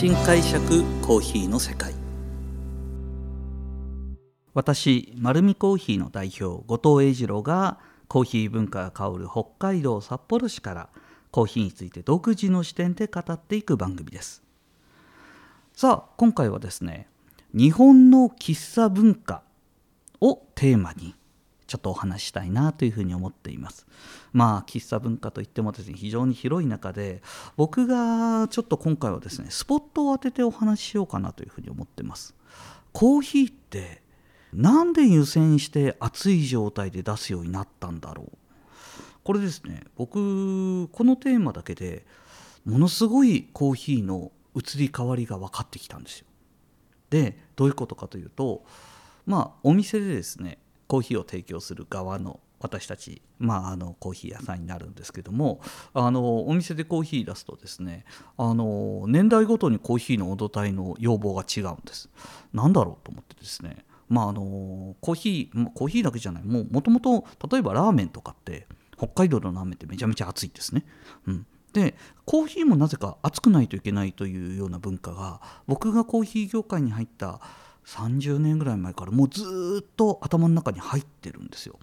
新解釈コーヒーの世界。私丸見コーヒーの代表後藤英二郎がコーヒー文化が香る北海道札幌市からコーヒーについて独自の視点で語っていく番組です。さあ今回はですね日本の喫茶文化をテーマにちょっとお話したいなというふうに思っています。まあ喫茶文化といってもですね非常に広い中で僕がちょっと今回はですねスポットを当ててお話ししようかなというふうに思ってます。コーヒーってなんで湯煎して熱い状態で出すようになったんだろう。これですね僕このテーマだけでものすごいコーヒーの移り変わりが分かってきたんですよ。でどういうことかというとまあお店でですねコーヒーを提供する側の私たち、まあ、あのコーヒー屋さんになるんですけどもあのお店でコーヒー出すとですねあの年代ごとにコーヒーの温度帯の要望が違うんです。何だろうと思ってですねまああのコーヒーコーヒーだけじゃないもともと例えばラーメンとかって北海道のラーメンってめちゃめちゃ熱いんですね。うんでコーヒーもなぜか熱くないといけないというような文化が僕がコーヒー業界に入った30年ぐらい前からもうずっと頭の中に入ってるんですよ。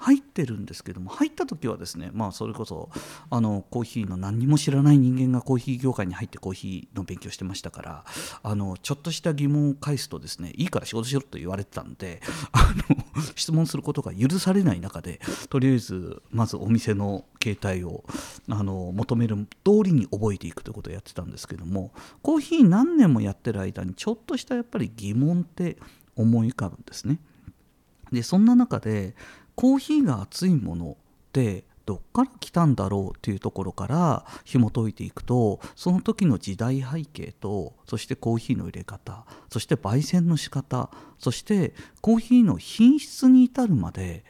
入ってるんですけども入った時はですねまあそれこそあのコーヒーの何にも知らない人間がコーヒー業界に入ってコーヒーの勉強してましたからあのちょっとした疑問を返すとですねいいから仕事しろと言われてたんで あの質問することが許されない中でとりあえずまずお店の携帯をあの求める通りに覚えていくということをやってたんですけどもコーヒー何年もやってる間にちょっとしたやっぱり疑問って思い浮かぶんですね。でそんな中でコーヒーが熱いものってどっから来たんだろうっていうところから紐解いていくとその時の時代背景とそしてコーヒーの入れ方そして焙煎の仕方そしてコーヒーの品質に至るまで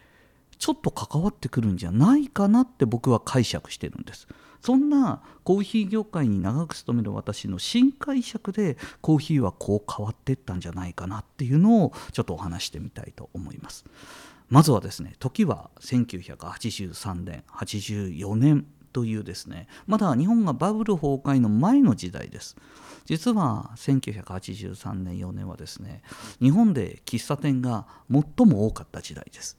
ちょっと関わってくるんじゃないかなって僕は解釈してるんです。そんなコーヒー業界に長く勤める私の新解釈でコーヒーはこう変わっていったんじゃないかなっていうのをちょっとお話してみたいと思います。まずはですね時は1983年84年というですねまだ日本がバブル崩壊の前の時代です。実は1983年4年はですね日本で喫茶店が最も多かった時代です。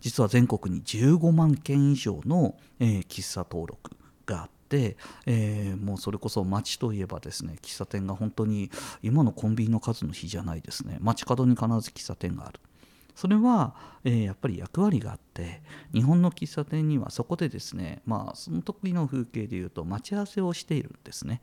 実は全国に15万件以上の、えー、喫茶登録があって、えー、もうそれこそ街といえばですね喫茶店が本当に今のコンビニの数の比じゃないですね。街角に必ず喫茶店がある。それは、えー、やっぱり役割があって日本の喫茶店にはそこでですねまあその時の風景でいうと待ち合わせをしているんですね、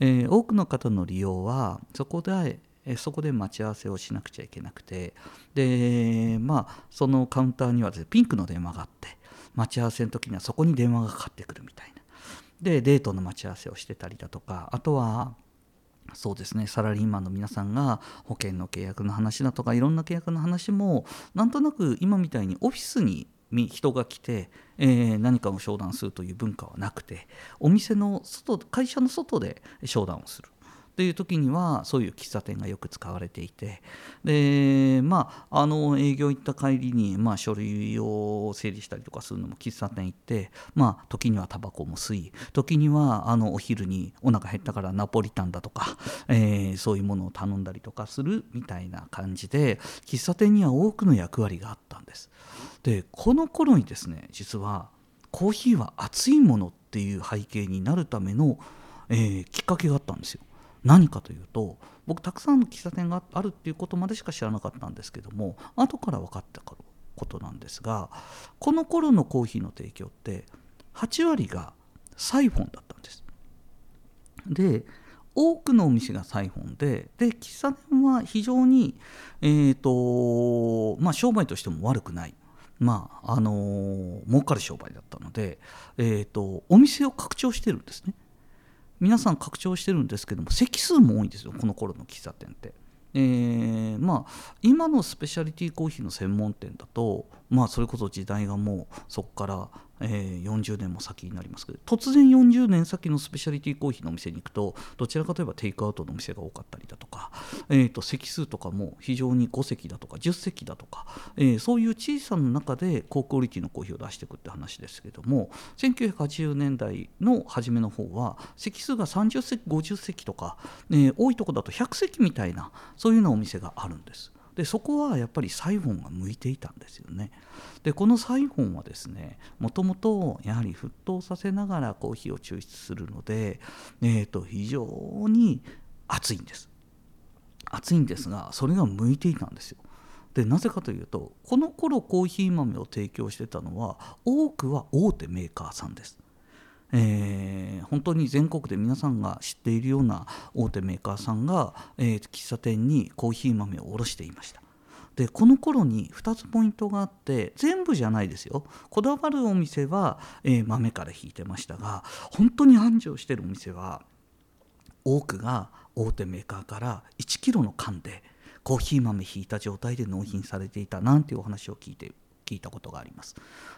えー、多くの方の利用はそこでそこで待ち合わせをしなくちゃいけなくてでまあそのカウンターにはです、ね、ピンクの電話があって待ち合わせの時にはそこに電話がかかってくるみたいな。でデートの待ち合わせをしてたりだとかあとはそうですね。サラリーマンの皆さんが保険の契約の話だとかいろんな契約の話もなんとなく今みたいにオフィスに人が来て、えー、何かを商談するという文化はなくてお店の外会社の外で商談をする。っていう時にはそういう喫茶店がよく使われていてでまああの営業行った帰りに、まあ、書類を整理したりとかするのも喫茶店行ってまあ時にはタバコも吸い時にはあのお昼にお腹減ったからナポリタンだとか、えー、そういうものを頼んだりとかするみたいな感じで喫茶店には多くの役割があったんです。でこの頃にですね実はコーヒーは熱いものっていう背景になるための、えー、きっかけがあったんですよ。何かというと僕たくさんの喫茶店があるっていうことまでしか知らなかったんですけども後から分かったことなんですがこの頃のコーヒーの提供って8割がサイフォンだったんです。で多くのお店がサイフォンでで喫茶店は非常に、えーとまあ、商売としても悪くない、まああの、儲かる商売だったので、えーとお店を拡張してるんですね。皆さん拡張してるんですけども席数も多いんですよこの頃の喫茶店って。えー、まあ今のスペシャリティコーヒーの専門店だとまあそれこそ時代がもうそこから、えー、40年も先になりますけど突然40年先のスペシャリティコーヒーのお店に行くとどちらかといえばテイクアウトのお店が多かったりだとか、えー、と席数とかも非常に5席だとか10席だとか、えー、そういう小さな中で高クオリティのコーヒーを出していくって話ですけども1980年代の初めの方は席数が30席50席とか、えー、多いとこだと100席みたいなそういうようなお店があるんです。でそこはやっぱりサイフォンが向いていたんですよね。でこのサイフォンはですねもともとやはり沸騰させながらコーヒーを抽出するので、えー、と非常に熱いんです。熱いんですがそれが向いていたんですよ。でなぜかというとこの頃コーヒー豆を提供してたのは多くは大手メーカーさんです。えー、本当に全国で皆さんが知っているような大手メーカーさんが、えー、喫茶店にコーヒー豆を卸していました。でこの頃に2つポイントがあって全部じゃないですよこだわるお店は、えー、豆から引いてましたが本当に繁盛してるお店は多くが大手メーカーから1キロの缶でコーヒー豆引いた状態で納品されていたなんていうお話を聞いて聞いたことがあります。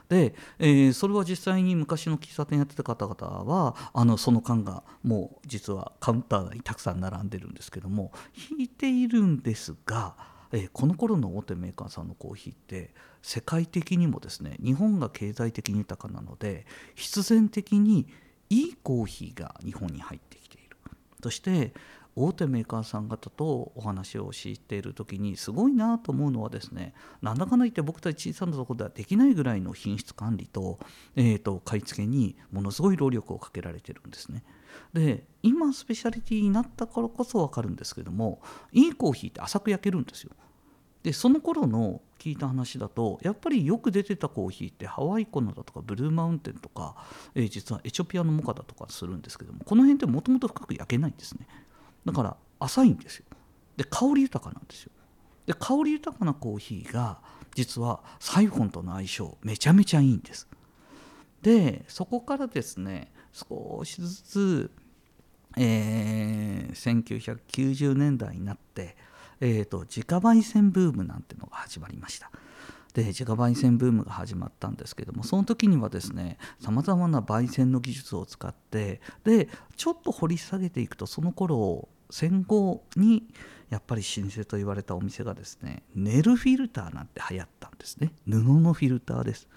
で、えー、それは実際に昔の喫茶店やってた方々はあのその缶がもう実はカウンターにたくさん並んでるんですけども引いているんですが、えー、この頃の大手メーカーさんのコーヒーって世界的にもですね日本が経済的に豊かなので必然的にいいコーヒーが日本に入ってきている。そして大手メーカーさん方とお話をしている時にすごいなと思うのはですねなんだかんだ言って僕たち小さなところではできないぐらいの品質管理と,、えーと、買い付けにものすごい労力をかけられてるんですね。で今スペシャリティになったからこそ分かるんですけどもいいコーヒーって浅く焼けるんですよ。でその頃の聞いた話だとやっぱりよく出てたコーヒーってハワイコナだとかブルーマウンテンとか、えー、実はエチオピアのモカだとかするんですけどもこの辺ってもともと深く焼けないんですね。だから浅いんですよ。で香り豊かなんですよ。で香り豊かなコーヒーが実はサイフォンとの相性めちゃめちゃいいんです。でそこからですね少しずつ、えー、1990年代になって、えーと、自家焙煎ブームなんてのが始まりました。で自家焙煎ブームが始まったんですけどもその時にはですねさまざまな焙煎の技術を使ってでちょっと掘り下げていくとその頃戦後にやっぱり老舗と言われたお店がですねネルフィルターなんて流行ったんですね。布のフィルターです。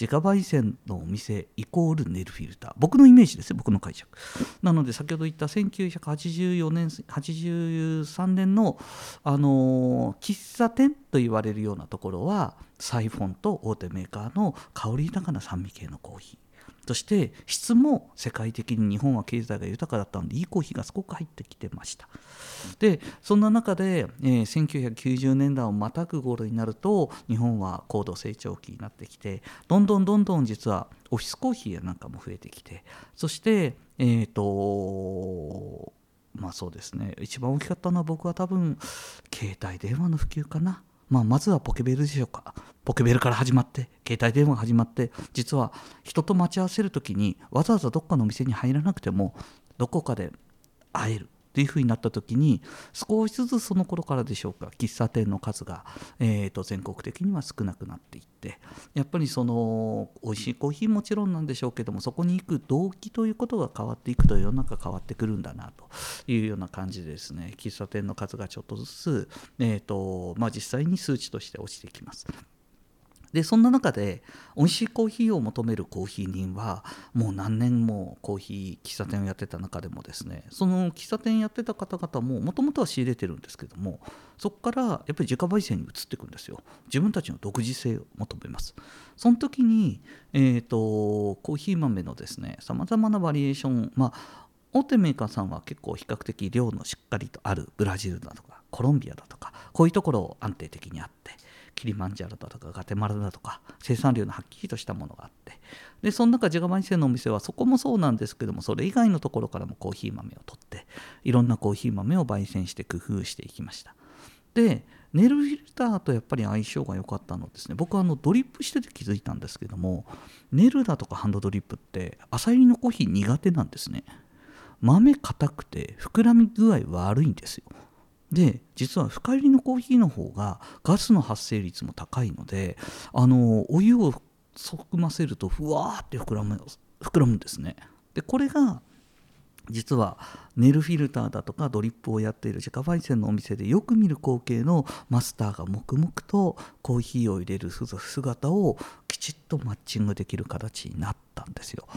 自家焙煎のお店イコールネルフィルター。僕のイメージですよ僕の解釈。なので先ほど言った1984年83年のあの喫茶店と言われるようなところはサイフォンと大手メーカーの香り豊かな酸味系のコーヒー。そして質も世界的に日本は経済が豊かだったのでいいコーヒーがすごく入ってきてました。でそんな中で、えー、1990年代をまたぐ頃になると日本は高度成長期になってきてどんどんどんどん実はオフィスコーヒーなんかも増えてきてそしてえっ、ー、とまあそうですね一番大きかったのは僕は多分携帯電話の普及かな。まあ、まずはポケベルでしょうか。ポケベルから始まって携帯電話が始まって実は人と待ち合わせる時にわざわざどっかのお店に入らなくてもどこかで会えるっていうふうになった時に少しずつその頃からでしょうか喫茶店の数が、えー、と全国的には少なくなっていってやっぱりその美味しいコーヒーもちろんなんでしょうけどもそこに行く動機ということが変わっていくと世の中変わってくるんだなというような感じでですね喫茶店の数がちょっとずつ、えーとまあ、実際に数値として落ちてきます。でそんな中で美味しいコーヒーを求めるコーヒー人はもう何年もコーヒー喫茶店をやってた中でもですねその喫茶店やってた方々ももともとは仕入れてるんですけどもそこからやっぱり自家焙煎に移っていくんですよ。自分たちの独自性を求めます。その時に、えーと、コーヒー豆のですねさまざまなバリエーションまあ大手メーカーさんは結構比較的量のしっかりとあるブラジルだとかコロンビアだとかこういうところを安定的にあってキリマンジャロだとかガテマラだとか生産量のはっきりとしたものがあって。でその中自家焙煎のお店はそこもそうなんですけどもそれ以外のところからもコーヒー豆を取っていろんなコーヒー豆を焙煎して工夫していきました。でネルフィルターとやっぱり相性が良かったのですね。僕はあのドリップしてて気づいたんですけどもネルだとかハンドドリップって浅入りのコーヒー苦手なんですね。豆硬くて膨らみ具合悪いんですよ。で実は深入りのコーヒーの方がガスの発生率も高いのであのお湯を含ませるとふわーって膨らむ膨らむんですね。でこれが実はネルフィルターだとかドリップをやっている自家焙煎のお店でよく見る光景のマスターが黙々とコーヒーを入れる姿をきちっとマッチングできる形になったんですよ。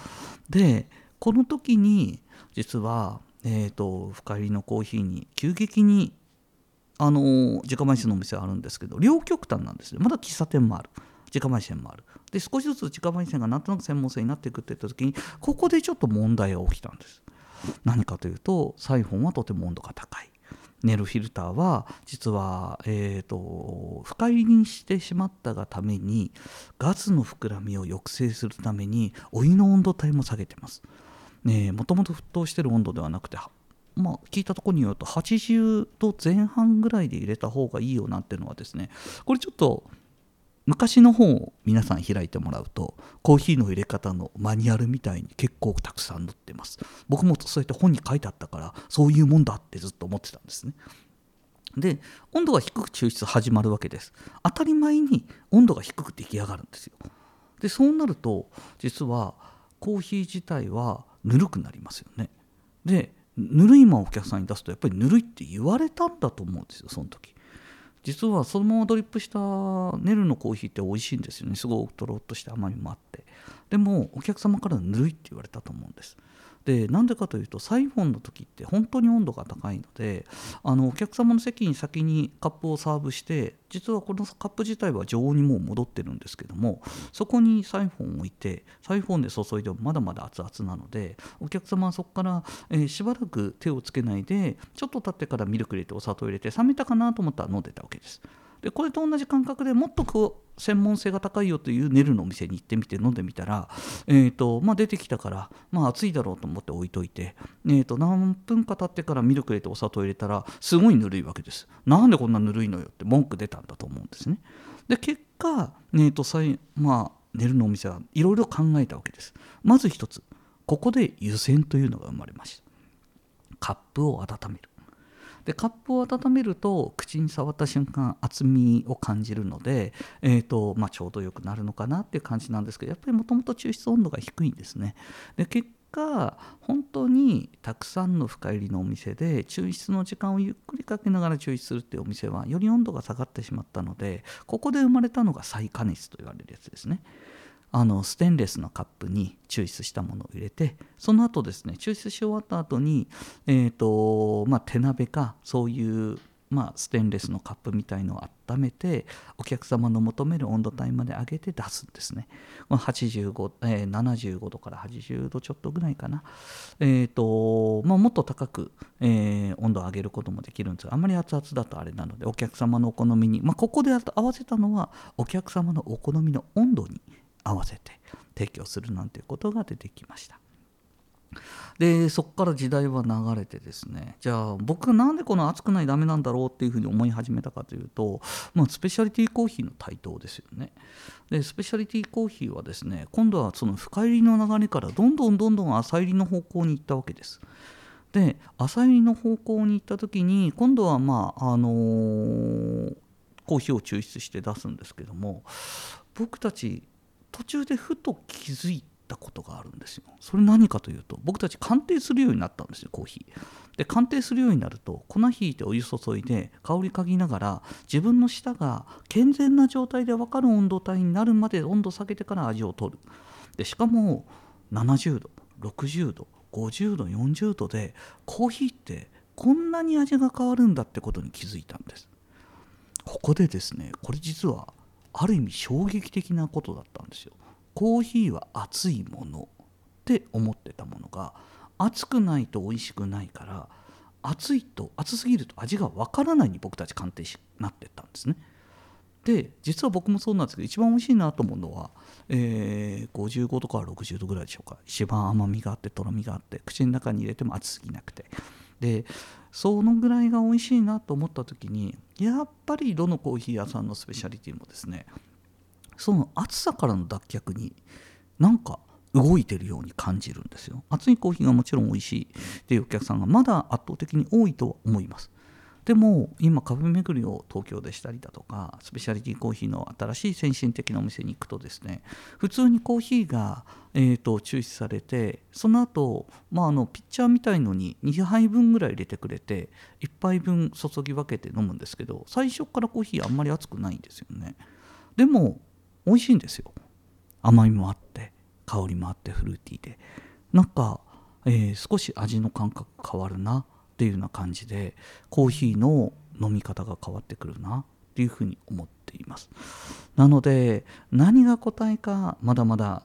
でこの時に実は、えーと、深入りのコーヒーに急激にあの自家焙煎のお店あるんですけど両極端なんですね。まだ喫茶店もある。自家焙煎もある。で少しずつ自家焙煎がなんとなく専門性になっていくっていった時にここでちょっと問題が起きたんです。何かというとサイフォンはとても温度が高い。ネルフィルターは実は、えーと、深入りにしてしまったがためにガスの膨らみを抑制するためにお湯の温度帯も下げてます。もともと沸騰してる温度ではなくてまあ、聞いたところによると80度前半ぐらいで入れた方がいいよなんていうのはですねこれちょっと昔の本を皆さん開いてもらうとコーヒーの入れ方のマニュアルみたいに結構たくさん載ってます。僕もそうやって本に書いてあったからそういうもんだってずっと思ってたんですね。で温度が低く抽出始まるわけです。当たり前に温度が低く出来上がるんですよ。でそうなると実はコーヒー自体はぬるくなりますよね。でぬるいままお客さんに出すとやっぱりぬるいって言われたんだと思うんですよその時。実はそのままドリップしたネルのコーヒーって美味しいんですよね。すごくとろっとした甘みもあって。でもお客様からぬるいって言われたと思うんです。でなんでかというとサイフォンの時って本当に温度が高いのであのお客様の席に先にカップをサーブして実はこのカップ自体は常温にもう戻ってるんですけどもそこにサイフォンを置いてサイフォンで注いでもまだまだ熱々なのでお客様はそこから、えー、しばらく手をつけないでちょっと経ってからミルク入れてお砂糖入れて冷めたかなと思ったら飲んでたわけです。でこれと同じ感覚でもっとこう専門性が高いよというネルのお店に行ってみて飲んでみたら、えーとまあ、出てきたから、まあ、暑いだろうと思って置いといて、えー、と何分か経ってからミルク入れてお砂糖入れたらすごいぬるいわけです。なんでこんなぬるいのよって文句出たんだと思うんですね。で結果、えーとさいまあ、ネルのお店はいろいろ考えたわけです。まず一つここで湯煎というのが生まれました。カップを温める。でカップを温めると口に触った瞬間厚みを感じるので、えーとまあ、ちょうどよくなるのかなっていう感じなんですけどやっぱりもともと抽出温度が低いんですね。で結果本当にたくさんの深入りのお店で抽出の時間をゆっくりかけながら抽出するっていうお店はより温度が下がってしまったのでここで生まれたのが再加熱と言われるやつですね。あのステンレスのカップに抽出したものを入れてその後ですね抽出し終わった後に、えーとまあ、手鍋かそういう、まあ、ステンレスのカップみたいのを温めてお客様の求める温度帯まで上げて出すんですね、まあ、85えー、75度から80度ちょっとぐらいかな、えーとまあ、もっと高く、えー、温度を上げることもできるんですがあまり熱々だとあれなのでお客様のお好みに、まあ、ここで合わせたのはお客様のお好みの温度に合わせて提供するなんていうことが出てきました。でそこから時代は流れてですねじゃあ僕がなんでこの熱くないダメなんだろうっていうふうに思い始めたかというと、まあ、スペシャリティコーヒーの台頭ですよねでスペシャリティコーヒーはですね今度はその深入りの流れからどんどんどんどん浅入りの方向に行ったわけですで浅入りの方向に行った時に今度はまああのー、コーヒーを抽出して出すんですけども僕たち途中でふと気づいたことがあるんですよ。それ何かというと僕たち鑑定するようになったんですよコーヒー。で鑑定するようになると粉ひいてお湯注いで香り嗅ぎながら自分の舌が健全な状態で分かる温度帯になるまで温度下げてから味を取る。でしかも70度60度50度40度でコーヒーってこんなに味が変わるんだってことに気づいたんです。ここでですねこれ実はある意味衝撃的なことだったんですよ。コーヒーは熱いものって思ってたものが熱くないと美味しくないから熱いと熱すぎると味がわからないに僕たち鑑定しなってったんですね。で実は僕もそうなんですけど一番美味しいなと思うのは、えー、55度から60度ぐらいでしょうか一番甘みがあってとろみがあって口の中に入れても熱すぎなくてでそのぐらいが美味しいなと思った時にやっぱりどのコーヒー屋さんのスペシャリティもですねその暑さからの脱却になんか動いてるように感じるんですよ。熱いコーヒーがもちろん美味しいっていうお客さんがまだ圧倒的に多いとは思います。でも今カフェ巡りを東京でしたりだとかスペシャリティコーヒーの新しい先進的なお店に行くとですね普通にコーヒーが、えーと、抽出されてその後、まああのピッチャーみたいのに2杯分ぐらい入れてくれて1杯分注ぎ分けて飲むんですけど最初からコーヒーあんまり熱くないんですよね。でも美味しいんですよ。甘みもあって香りもあってフルーティーで。なんか、えー、少し味の感覚変わるな。っていうような感じでコーヒーの飲み方が変わってくるなっていうふうに思っています。なので何が答えかまだまだ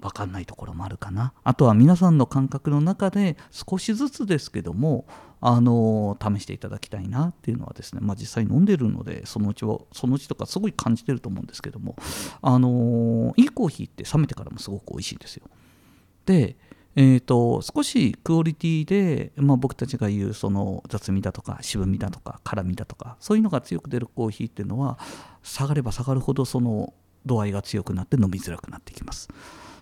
分かんないところもあるかな。あとは皆さんの感覚の中で少しずつですけどもあの試していただきたいなっていうのはですね、まあ、実際飲んでるのでそのうちはそのうちとかすごい感じてると思うんですけどもあのいいコーヒーって冷めてからもすごく美味しいんですよ。でえーと、少しクオリティで、まあ、僕たちが言うその雑味だとか渋みだとか辛みだとかそういうのが強く出るコーヒーっていうのは下がれば下がるほどその度合いが強くなって飲みづらくなってきます。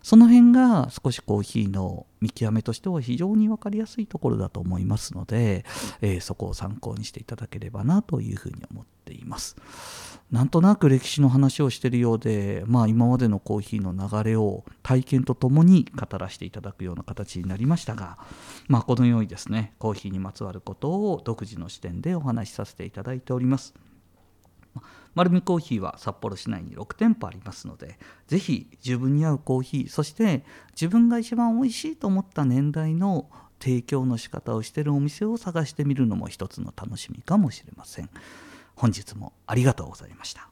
その辺が少しコーヒーの見極めとしては非常に分かりやすいところだと思いますので、えー、そこを参考にしていただければなというふうに思っています。なんとなく歴史の話をしているようで、まあ、今までのコーヒーの流れを体験とともに語らせていただくような形になりましたが、まあ、このようにですねコーヒーにまつわることを独自の視点でお話しさせていただいております。丸美コーヒーは札幌市内に6店舗ありますのでぜひ自分に合うコーヒーそして自分が一番おいしいと思った年代の提供の仕方をしているお店を探してみるのも一つの楽しみかもしれません。本日もありがとうございました。